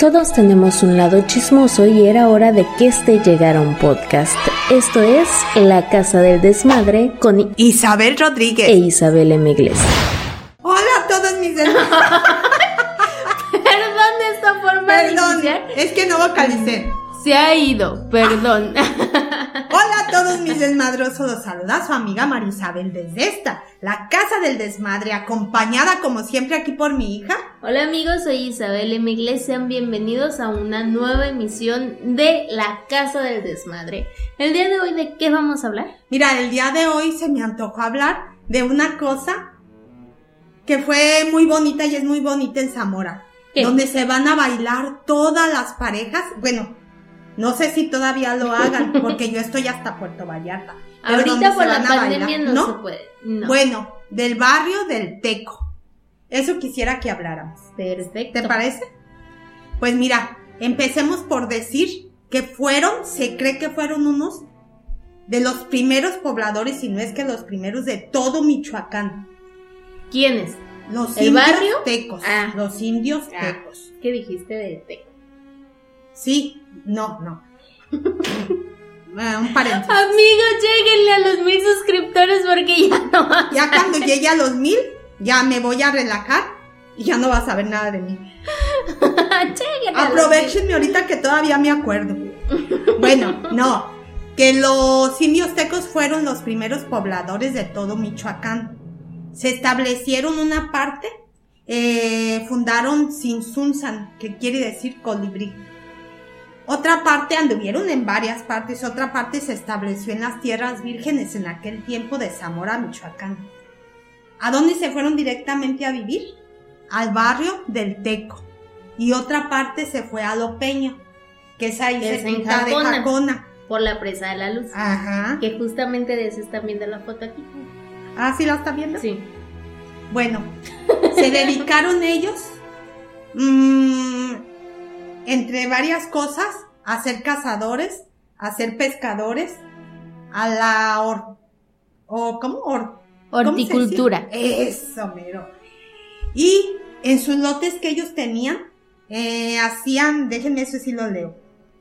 Todos tenemos un lado chismoso y era hora de que este llegara a un podcast. Esto es La Casa del Desmadre con Isabel Rodríguez e Isabel M. Hola a todos mis Perdón esta forma Perdón, es que no vocalicé. Se ha ido, perdón. Hola a todos mis desmadrosos, los saluda su amiga Marisabel desde esta, la casa del desmadre, acompañada como siempre aquí por mi hija. Hola amigos, soy Isabel M. sean bienvenidos a una nueva emisión de la casa del desmadre. El día de hoy, ¿de qué vamos a hablar? Mira, el día de hoy se me antojó hablar de una cosa que fue muy bonita y es muy bonita en Zamora. Donde se van a bailar todas las parejas, bueno, no sé si todavía lo hagan, porque yo estoy hasta Puerto Vallarta. Ahorita por la pandemia no, se puede. Bueno, del barrio del Teco. Eso quisiera que habláramos. Perfecto. ¿Te parece? Pues mira, empecemos por decir que fueron, se cree que fueron unos de los primeros pobladores, y no es que los primeros de todo Michoacán. ¿Quiénes? Los ¿El indios barrio? tecos. Ah. Los indios ah. tecos. ¿Qué dijiste de teco? Sí, no, no. un paréntesis. Amigos, lleguenle a los mil suscriptores porque ya no. Ya cuando llegue a los mil, ya me voy a relajar y ya no vas a saber nada de mí. Aprovechenme ahorita que todavía me acuerdo. Bueno, no. Que los indios tecos fueron los primeros pobladores de todo Michoacán. Se establecieron una parte, eh, fundaron Sinsunzan, que quiere decir colibrí otra parte anduvieron en varias partes, otra parte se estableció en las tierras vírgenes en aquel tiempo de Zamora, Michoacán. ¿A dónde se fueron directamente a vivir? Al barrio del Teco. Y otra parte se fue a Lopeño, que es ahí es en Jacona, de Jacona. Por la presa de la luz. Ajá. Que justamente de eso están viendo la foto aquí. Ah, ¿sí la está viendo? Sí. Bueno, se dedicaron ellos mmm, entre varias cosas, a ser cazadores, a ser pescadores, a la or, o ¿cómo? horticultura. Eso, mero. Y en sus lotes que ellos tenían, eh, hacían, déjenme eso si lo leo,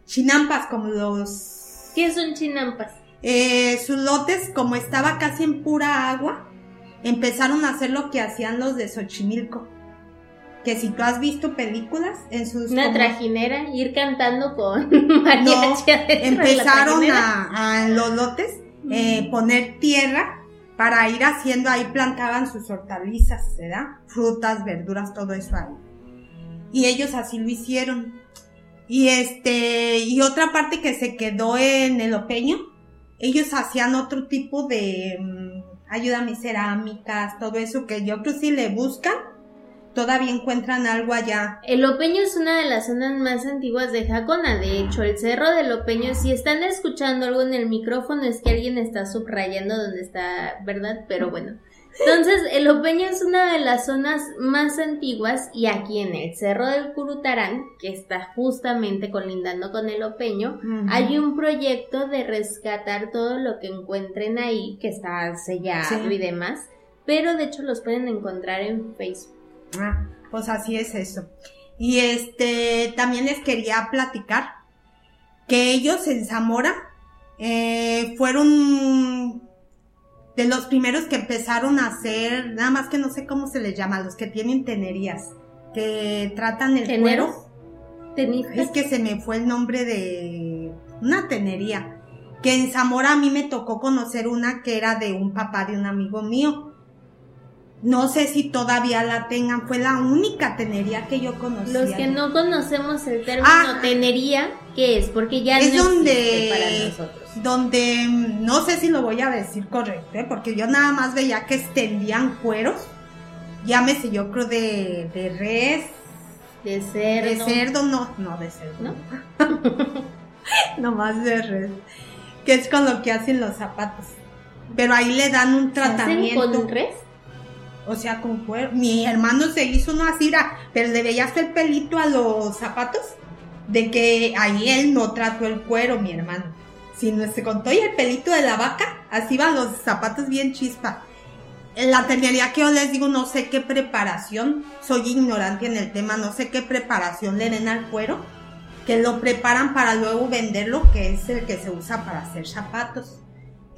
chinampas como los... ¿Qué son chinampas? Eh, sus lotes, como estaba casi en pura agua, empezaron a hacer lo que hacían los de Xochimilco que si tú has visto películas en sus una trajinera ir cantando con no, empezaron a, en los lotes eh, poner tierra para ir haciendo ahí plantaban sus hortalizas ¿verdad? frutas verduras todo eso ahí. Y ellos así lo hicieron. Y este y otra parte que se quedó en el opeño ellos hacían otro tipo de mm, ayúdame cerámicas todo eso que yo creo que si le buscan todavía encuentran algo allá. El Opeño es una de las zonas más antiguas de Jacona. De hecho, el cerro del Opeño, si están escuchando algo en el micrófono, es que alguien está subrayando donde está, ¿verdad? Pero bueno. Entonces, el Opeño es una de las zonas más antiguas y aquí en el Cerro del Curutarán, que está justamente colindando con el Opeño, hay un proyecto de rescatar todo lo que encuentren ahí, que está sellado y demás, pero de hecho los pueden encontrar en Facebook. Ah, pues así es eso. Y este, también les quería platicar que ellos en Zamora eh, fueron de los primeros que empezaron a hacer, nada más que no sé cómo se les llama, los que tienen tenerías, que tratan el cuero. Es que se me fue el nombre de una tenería. Que en Zamora a mí me tocó conocer una que era de un papá de un amigo mío no sé si todavía la tengan, fue la única tenería que yo conocí. Los que no conocemos el término ah. tenería, ¿qué es? Porque ya es no donde, para nosotros. Donde, no sé si lo voy a decir correcto, ¿eh? porque yo nada más veía que extendían cueros, llámese yo creo de, de res. De cerdo. De cerdo, no, no de cerdo. ¿No? no más de res. Que es con lo que hacen los zapatos. Pero ahí le dan un tratamiento. ¿Hacen con res? O sea, con cuero. Mi hermano se hizo una cira, pero le veías el pelito a los zapatos. De que ahí él no trató el cuero, mi hermano. Sino se contó y el pelito de la vaca, así van los zapatos bien chispa. la ternería que yo les digo, no sé qué preparación, soy ignorante en el tema, no sé qué preparación le den al cuero, que lo preparan para luego venderlo, que es el que se usa para hacer zapatos.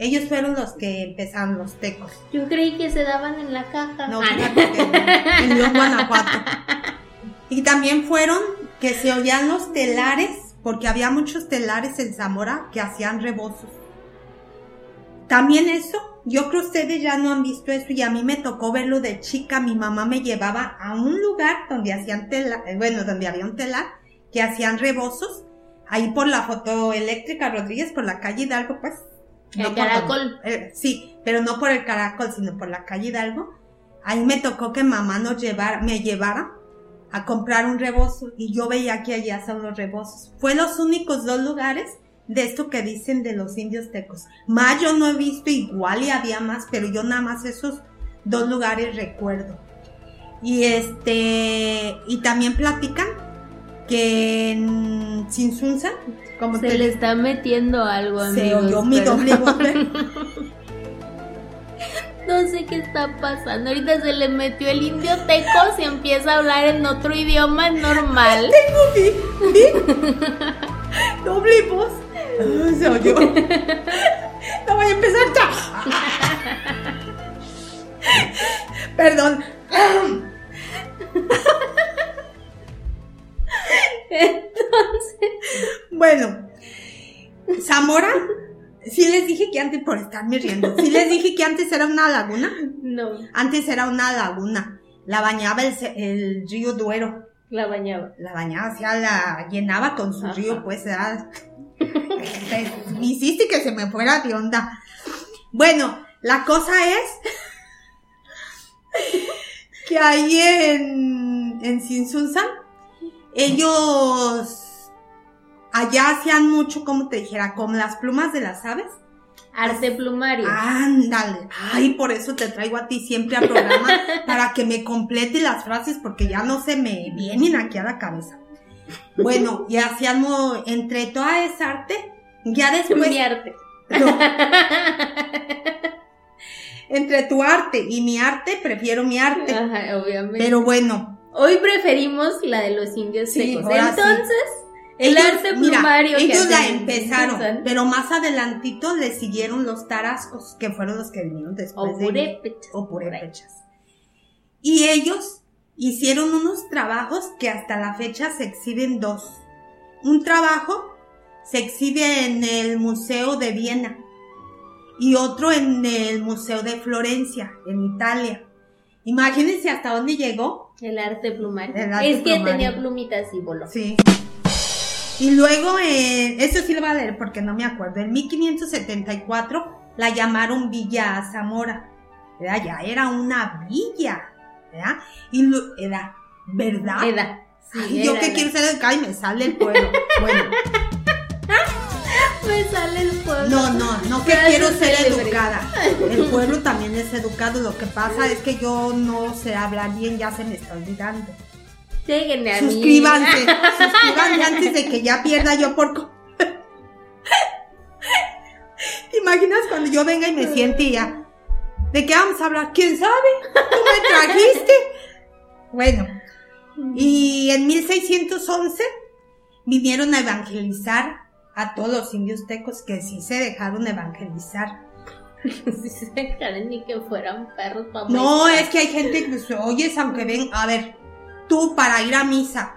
Ellos fueron los que empezaron los tecos. Yo creí que se daban en la caja. No, Ah, fíjate que en León, Guanajuato. Y también fueron que se oían los telares, porque había muchos telares en Zamora que hacían rebozos. También eso, yo creo que ustedes ya no han visto eso y a mí me tocó verlo de chica. Mi mamá me llevaba a un lugar donde hacían tela, eh, bueno, donde había un telar que hacían rebozos, ahí por la fotoeléctrica Rodríguez, por la calle Hidalgo, pues. El por Caracol. eh, sí, pero no por el caracol, sino por la calle Hidalgo. Ahí me tocó que mamá nos llevara, me llevara a comprar un rebozo y yo veía que allá son los rebozos. Fue los únicos dos lugares de esto que dicen de los indios tecos. Más yo no he visto igual y había más, pero yo nada más esos dos lugares recuerdo. Y este, y también platican que en Sinsunza, como Se te le está metiendo algo, se amigos. oyó mi pero doble. ¿ve? No sé qué está pasando. Ahorita se le metió el indio tecos y empieza a hablar en otro idioma normal. Tengo mi, mi doble voz. Ah, Se oyó. No voy a empezar. Perdón. Bueno, Zamora, sí les dije que antes, por estarme riendo, sí les dije que antes era una laguna. no, Antes era una laguna. La bañaba el, río Duero. la bañaba. La bañaba, o sea, la llenaba con su Ajá. río, pues, era... Me hiciste que se me fuera de onda. Bueno, la cosa es que ahí en, en Sinsunza, ellos allá hacían mucho, como te dijera, con las plumas de las aves. Arte plumario. Ándale. Ay, por eso te traigo a ti siempre al programa para que me complete las frases porque ya no se me vienen aquí a la cabeza. Bueno, y hacíamos entre toda esa arte, ya después Mi arte. no. entre tu arte y mi arte prefiero mi arte. Ajá, obviamente. Pero bueno, Hoy preferimos la de los indios Sí, secos. sí. El ellos- arte mira, plumario que ellos la empezaron, pero más adelantito le siguieron los tarascos, que fueron los que vinieron después o purépechas. o purépechas. Y ellos hicieron unos trabajos que hasta la fecha se exhiben dos. Un trabajo se exhibe en el Museo de Viena y otro en el Museo de Florencia, en Italia. Imagínense hasta dónde llegó. El arte plumario. El arte es que plumario. tenía plumitas y voló. Sí. Y luego, eh, eso sí lo voy a leer porque no me acuerdo. En 1574 la llamaron Villa Zamora. ¿verdad? Ya era una villa. ¿verdad? Y lo- era, ¿verdad? Sí, Ay, yo que quiero ser educada y me sale el pueblo. Bueno, Me sale el pueblo. no, no, no que quiero ser educada. El pueblo también es educado. Lo que pasa es que yo no sé hablar bien, ya se me está olvidando. Lléguenle a mí. Suscríbanse, suscríbanse antes de que ya pierda yo por... co- ¿Te imaginas cuando yo venga y me siente y ya? ¿De qué vamos a hablar? ¿Quién sabe? ¿Tú me trajiste? Bueno, y en 1611 vinieron a evangelizar a todos los indios tecos que sí se dejaron evangelizar. Sí, se dejaron ni que fueran perros para No, es que hay gente que se oyes aunque ven, a ver, tú para ir a misa,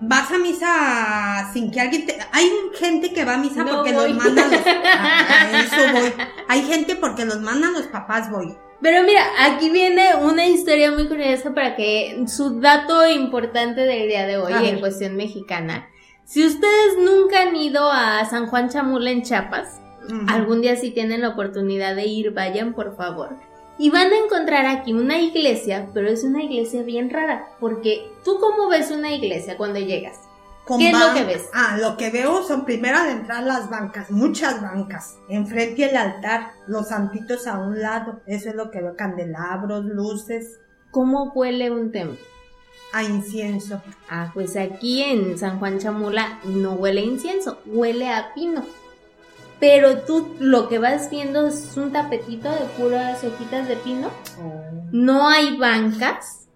vas a misa sin que alguien te... Hay gente que va a misa No porque voy. los mandan los... A eso voy. Hay gente porque los mandan los papás, voy. Pero mira, aquí viene una historia muy curiosa para que su dato importante del día de hoy A en ver. cuestión mexicana. Si ustedes nunca han ido a San Juan Chamula en Chiapas, algún día si tienen la oportunidad de ir, vayan por favor. Y van a encontrar aquí una iglesia, pero es una iglesia bien rara, porque tú cómo ves una iglesia cuando llegas? Con ¿Qué es lo que ves? Ah, lo que veo son primero de entrar las bancas, muchas bancas. Enfrente el altar, los santitos a un lado. Eso es lo que veo, candelabros, luces, ¿Cómo huele un templo? a incienso. Ah, pues aquí en San Juan Chamula no huele a incienso, huele a pino. Pero tú lo que vas viendo es un tapetito de puras hojitas de pino. No hay bancas.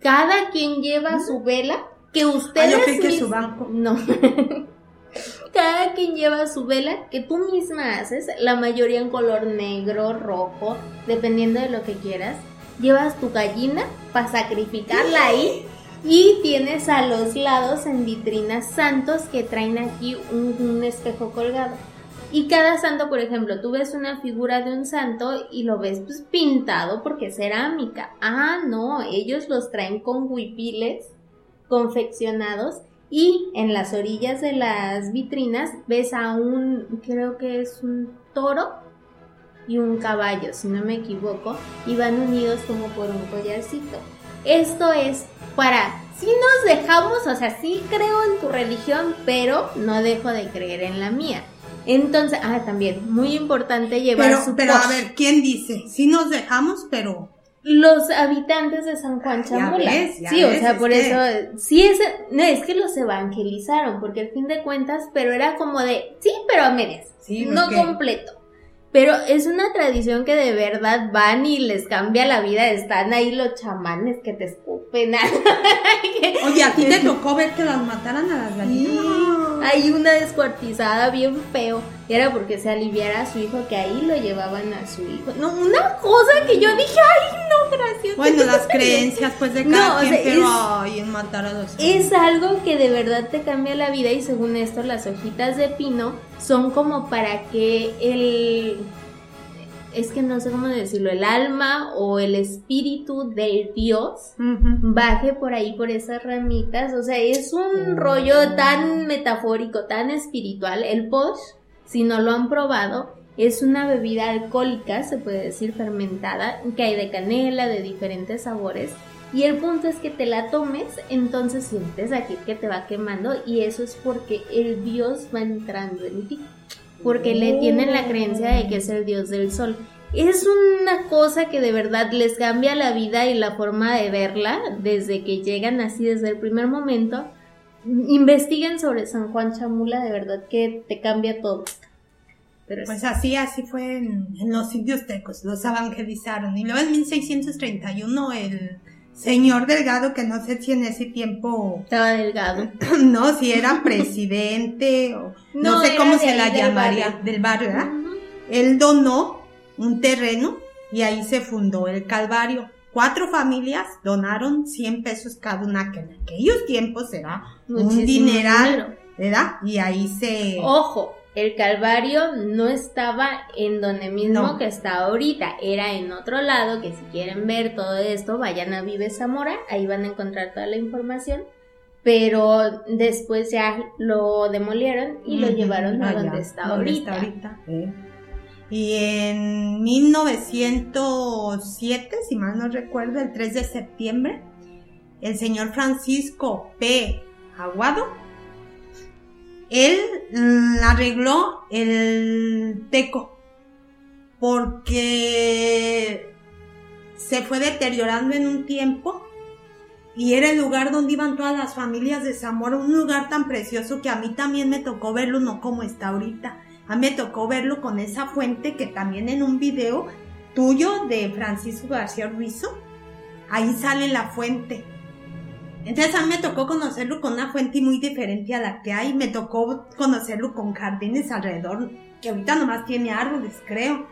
Cada quien lleva su vela que Ah, ustedes que mis- su banco. No. Cada quien lleva su vela que tú misma haces, la mayoría en color negro, rojo, dependiendo de lo que quieras. Llevas tu gallina para sacrificarla ahí y tienes a los lados en vitrinas santos que traen aquí un, un espejo colgado. Y cada santo, por ejemplo, tú ves una figura de un santo y lo ves pues pintado porque es cerámica. Ah, no, ellos los traen con huipiles confeccionados y en las orillas de las vitrinas ves a un, creo que es un toro y un caballo, si no me equivoco, y van unidos como por un collarcito. Esto es para, si nos dejamos, o sea, sí creo en tu religión, pero no dejo de creer en la mía. Entonces, ah, también, muy importante llevar Pero, su pero a ver, ¿quién dice? Sí nos dejamos, pero... Los habitantes de San Juan Ya Chamula. ves, sí, o sea, por que- eso, sí es, no, es que los evangelizaron, porque al fin de cuentas, pero era como de, sí, pero a medias, Sí, no porque- completo. Pero es una tradición que de verdad van y les cambia la vida, están ahí los chamanes que te escupen. Oye, ¿a ti te tocó ver que las mataran a las gallinas? Hay una descuartizada bien feo. Y era porque se aliviara a su hijo, que ahí lo llevaban a su hijo. No, una cosa que yo dije, ay, no, gracias. Bueno, las creencias pues de cada No, o quien, sea, pero es- ay, en matar a los Es algo que de verdad te cambia la vida y según esto las hojitas de pino son como para que el... Es que no sé cómo decirlo, el alma o el espíritu del dios baje por ahí por esas ramitas. O sea, es un Oh. rollo tan metafórico, tan espiritual. El posh, si no lo han probado, es una bebida alcohólica, se puede decir fermentada, que hay de canela, de diferentes sabores. Y el punto es que te la tomes, entonces sientes aquí que te va quemando y eso es porque el dios va entrando en ti. Porque le tienen la creencia de que es el dios del sol. Es una cosa que de verdad les cambia la vida y la forma de verla desde que llegan así desde el primer momento. Investiguen sobre San Juan Chamula, de verdad que te cambia todo. Pero es- Pues así, así fue en, en los indios tecos, los evangelizaron. Y luego en 1631 el señor Delgado, que no sé si en ese tiempo, estaba delgado. no, si era presidente o no, No, sé cómo se la del llamaría, barrio. del barrio, ¿verdad? Él donó un terreno y ahí se fundó el Calvario. Cuatro familias donaron 100 pesos cada una, que en aquellos tiempos era un dineral, dinero. ¿verdad? Y ahí se... Ojo, el Calvario no estaba en donde mismo No. que está ahorita, era en otro lado, que si quieren ver todo esto, vayan a Vive Zamora, ahí van a encontrar toda la información. Pero después ya lo demolieron y lo llevaron a allá, donde está donde ahorita. está ahorita. Y en 1907, si mal no recuerdo, el 3 de septiembre, el señor Francisco P. Aguado, él mm, arregló el teco porque se fue deteriorando en un tiempo y era el lugar donde iban todas las familias de Zamora, un lugar tan precioso que a mí también me tocó verlo, no como está ahorita. A mí me tocó verlo con esa fuente que también en un video tuyo de Francisco García Ruizo, ahí sale la fuente. Entonces a mí me tocó conocerlo con una fuente muy diferente a la que hay, me tocó conocerlo con jardines alrededor, que ahorita nomás tiene árboles, creo.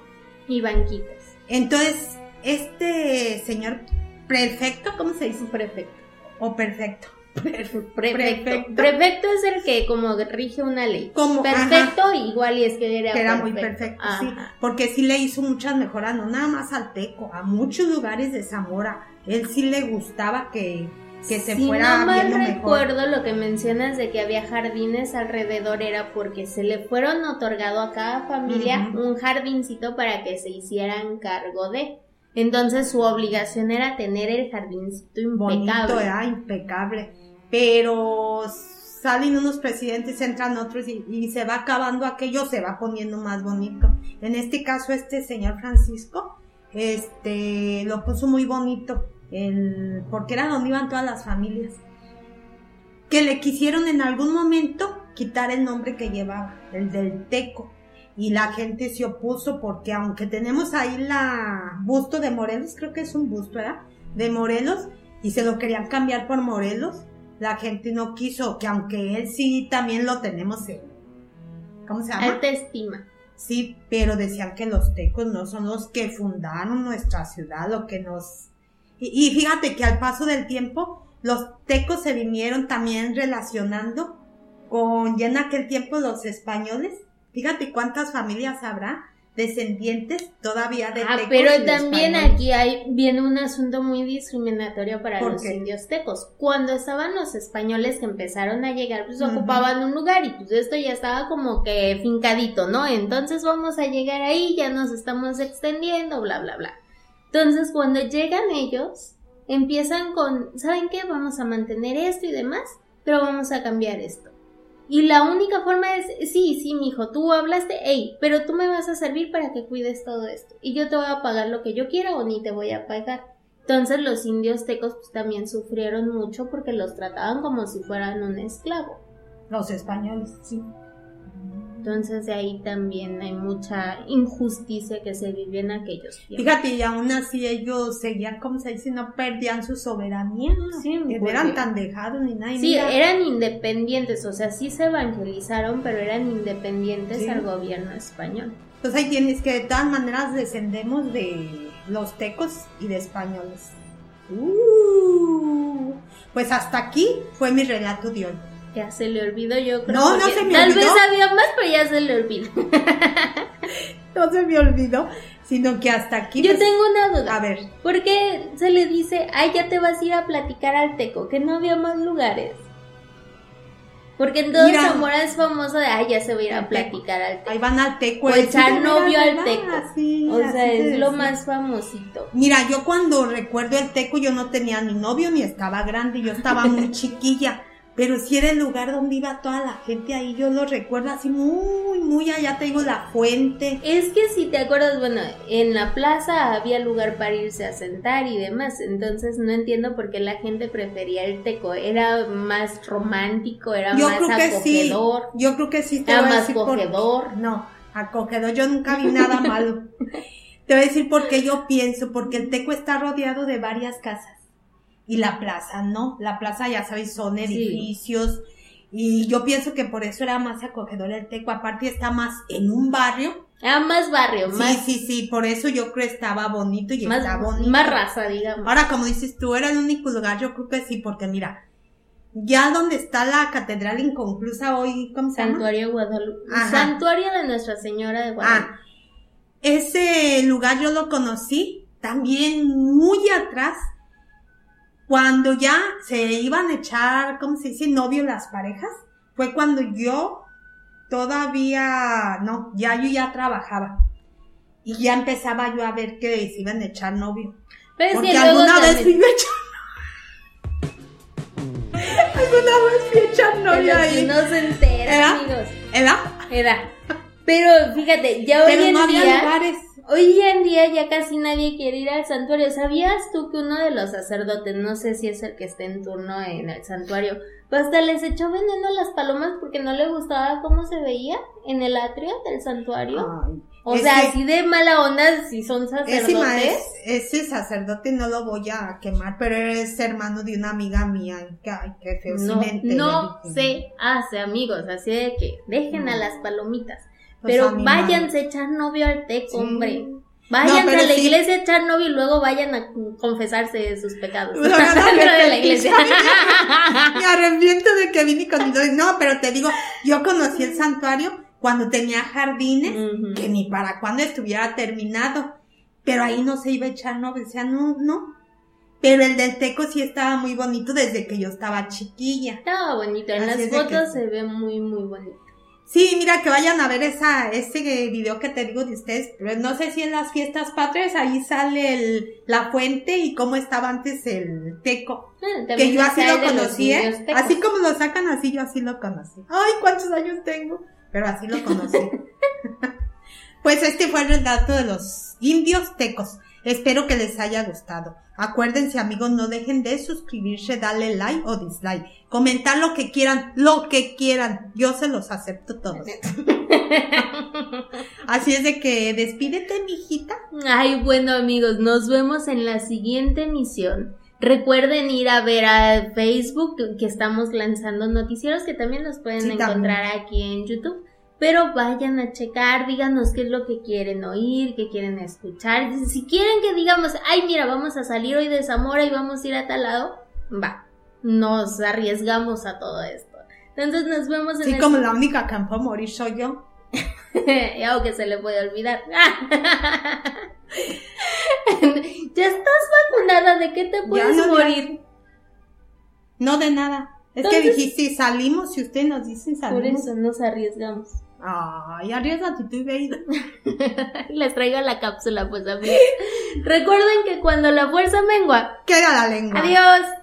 Y banquitas. Entonces, este señor prefecto, ¿cómo se dice? Prefecto. O perfecto. Prefecto. Prefecto. Prefecto es el que como rige una ley. Como, Perfecto, igual y es que era, que era muy perfecto, sí, porque sí le hizo muchas mejoras, no nada más al Teco, a muchos lugares de Zamora. Él sí le gustaba que, que se si fuera no mal mejor. recuerdo lo que mencionas de que había jardines alrededor era porque se le fueron otorgado a cada familia un jardincito para que se hicieran cargo de. Entonces su obligación era tener el jardincito Bonito, impecable. era impecable. Pero salen unos presidentes, entran otros y, y se va acabando aquello, se va poniendo más bonito. En este caso, este señor Francisco, este, lo puso muy bonito, el, porque era donde iban todas las familias. Que le quisieron en algún momento quitar el nombre que llevaba, el del Teco. y la gente se opuso porque aunque tenemos ahí la busto de Morelos, creo que es un busto, ¿verdad? De Morelos y se lo querían cambiar por Morelos, la gente no quiso, que aunque él sí también lo tenemos en, ¿cómo se llama? Alta estima. Sí, pero decían que los tecos no son los que fundaron nuestra ciudad, lo que nos... Y, y fíjate que al paso del tiempo, los tecos se vinieron también relacionando con ya en aquel tiempo los españoles. Fíjate cuántas familias habrá descendientes todavía de Ah, tecos pero también españoles. aquí hay, viene un asunto muy discriminatorio para ¿Por los qué? indios tecos. Cuando estaban los españoles que empezaron a llegar, pues ocupaban un lugar y pues esto ya estaba como que fincadito, ¿no? Entonces vamos a llegar ahí, ya nos estamos extendiendo, bla, bla, bla. Entonces cuando llegan ellos, empiezan con, ¿saben qué? Vamos a mantener esto y demás, pero vamos a cambiar esto. Y la única forma es, sí, sí, mijo, tú hablaste, hey, pero tú me vas a servir para que cuides todo esto. Y yo te voy a pagar lo que yo quiera o ni te voy a pagar. Entonces los indios tecos pues, también sufrieron mucho porque los trataban como si fueran un esclavo. Los españoles. Sí. Entonces de ahí también hay mucha injusticia que se vive en aquellos tiempos. Fíjate, y aún así ellos seguían, como se dice, no perdían su soberanía. Sí, que no eran tan dejados ni nada. Sí, mira, eran independientes, o sea, sí se evangelizaron, pero eran independientes Sí. al gobierno español. Pues ahí tienes que de todas maneras descendemos de los tecos y de españoles. Uh, pues hasta aquí fue mi relato de hoy. Ya se le olvidó, yo creo. No, se me Tal olvidó. vez había más, pero ya se le olvidó. No se me olvidó, sino que hasta aquí. Yo pues, tengo una duda. A ver, ¿Por qué se le dice, ay, ya te vas a ir a platicar al Teco? Que no había más lugares. Porque en todo Mira. Zamora es famoso de, ay, ya se va a ir a platicar al Teco. ahí van al teco. O el echar novio al teco. Así, o sea, es lo más famosito. Mira, yo cuando recuerdo el teco, yo no tenía ni novio ni estaba grande, yo estaba muy chiquilla. Pero sí era el lugar donde iba toda la gente ahí, yo lo recuerdo así muy, muy allá, te digo, la fuente. Es que si te acuerdas, bueno, en la plaza había lugar para irse a sentar y demás, entonces no entiendo por qué la gente prefería el teco, era más romántico, era Yo más creo que sí, acogedor, yo creo que sí te era voy a más decir por- acogedor. No, acogedor, yo nunca vi nada malo. Te voy a decir por qué yo pienso, porque el Teco está rodeado de varias casas. Y la plaza, ¿no? La plaza, ya sabes, son edificios. Y yo pienso que por eso era más acogedor el Teco. Aparte está más en un barrio. Era más barrio, Sí, más, sí, sí, por eso yo creo que estaba bonito y más, está bonito. más raza, digamos. Ahora, como dices tú, era el único lugar, yo creo que sí, porque mira, ya donde está la catedral inconclusa hoy, ¿cómo se llama? Santuario Guadalupe. Ajá. Santuario de Nuestra Señora de Guadalupe. Ah, ese lugar yo lo conocí también muy atrás, cuando ya se iban a echar, ¿cómo se dice? Novio las parejas. Fue cuando yo todavía, no, ya yo ya trabajaba. Y ya empezaba yo a ver que se iban a echar novio. Pero Porque que luego alguna vez fui a echar Alguna vez fui a echar novio ahí. si no se entera, ¿Era? amigos. ¿Era? Era. Pero fíjate, ya hoy Pero en no había lugares. Hoy en día ya casi nadie quiere ir al santuario. ¿Sabías tú que uno de los sacerdotes, no sé si es el que esté en turno en el santuario, pues hasta les echó veneno a las palomas porque no le gustaba cómo se veía en el atrio del santuario? Ay, o sea, que- así de mala onda si son Ese, sacerdotes. maes- ese sacerdote no lo voy a quemar, pero es hermano de una amiga mía. que- Ay, qué feo. No, enteré, no se hace, amigos, así de que dejen a las palomitas. Pues, Pero animal. váyanse a echar novio al teco, hombre. Váyanse No, a la sí. iglesia a echar novio y luego vayan a confesarse de sus pecados. Dentro de la iglesia. Me arrepiento de que vine con. No, pero te digo, yo conocí el santuario cuando tenía jardines, que ni para cuando estuviera terminado. Pero ahí no se iba a echar novio, o sea, no, no. Pero el del Teco sí estaba muy bonito desde que yo estaba chiquilla. Estaba bonito, en Así las fotos que- se ve muy, muy bonito. Sí, mira que vayan a ver esa, ese video que te digo de ustedes. Pero no sé si en las fiestas patrias ahí sale el, la fuente y cómo estaba antes el teco. Ah, Que yo así lo conocí, ¿eh? Así como lo sacan así, yo así lo conocí. Ay, cuántos años tengo. Pero así lo conocí. pues este fue el relato de los indios tecos. Espero que les haya gustado. Acuérdense amigos, no dejen de suscribirse, darle like o dislike, comentar lo que quieran, lo que quieran. Yo se los acepto todos. Así es de que despídete, mijita. Ay, bueno amigos, nos vemos en la siguiente emisión. Recuerden ir a ver a Facebook que estamos lanzando noticieros que también los pueden Sí, encontrar aquí en YouTube. Pero vayan a checar, díganos qué es lo que quieren oír, qué quieren escuchar. Si quieren que digamos, ay, mira, vamos a salir hoy de Zamora y vamos a ir a tal lado, va. Nos arriesgamos a todo esto. Entonces nos vemos en Sí, el como la única que puedo morir soy yo. o que se le puede olvidar. ya estás vacunada, ¿de qué te puedes no, ya. morir? No de nada. Es que dijiste, salimos y ustedes nos dicen Por salimos. eso nos arriesgamos. Ay, arriesgate tú y ve. Les traigo la cápsula, pues amigos. Recuerden que cuando la fuerza mengua. Queda la lengua. Adiós.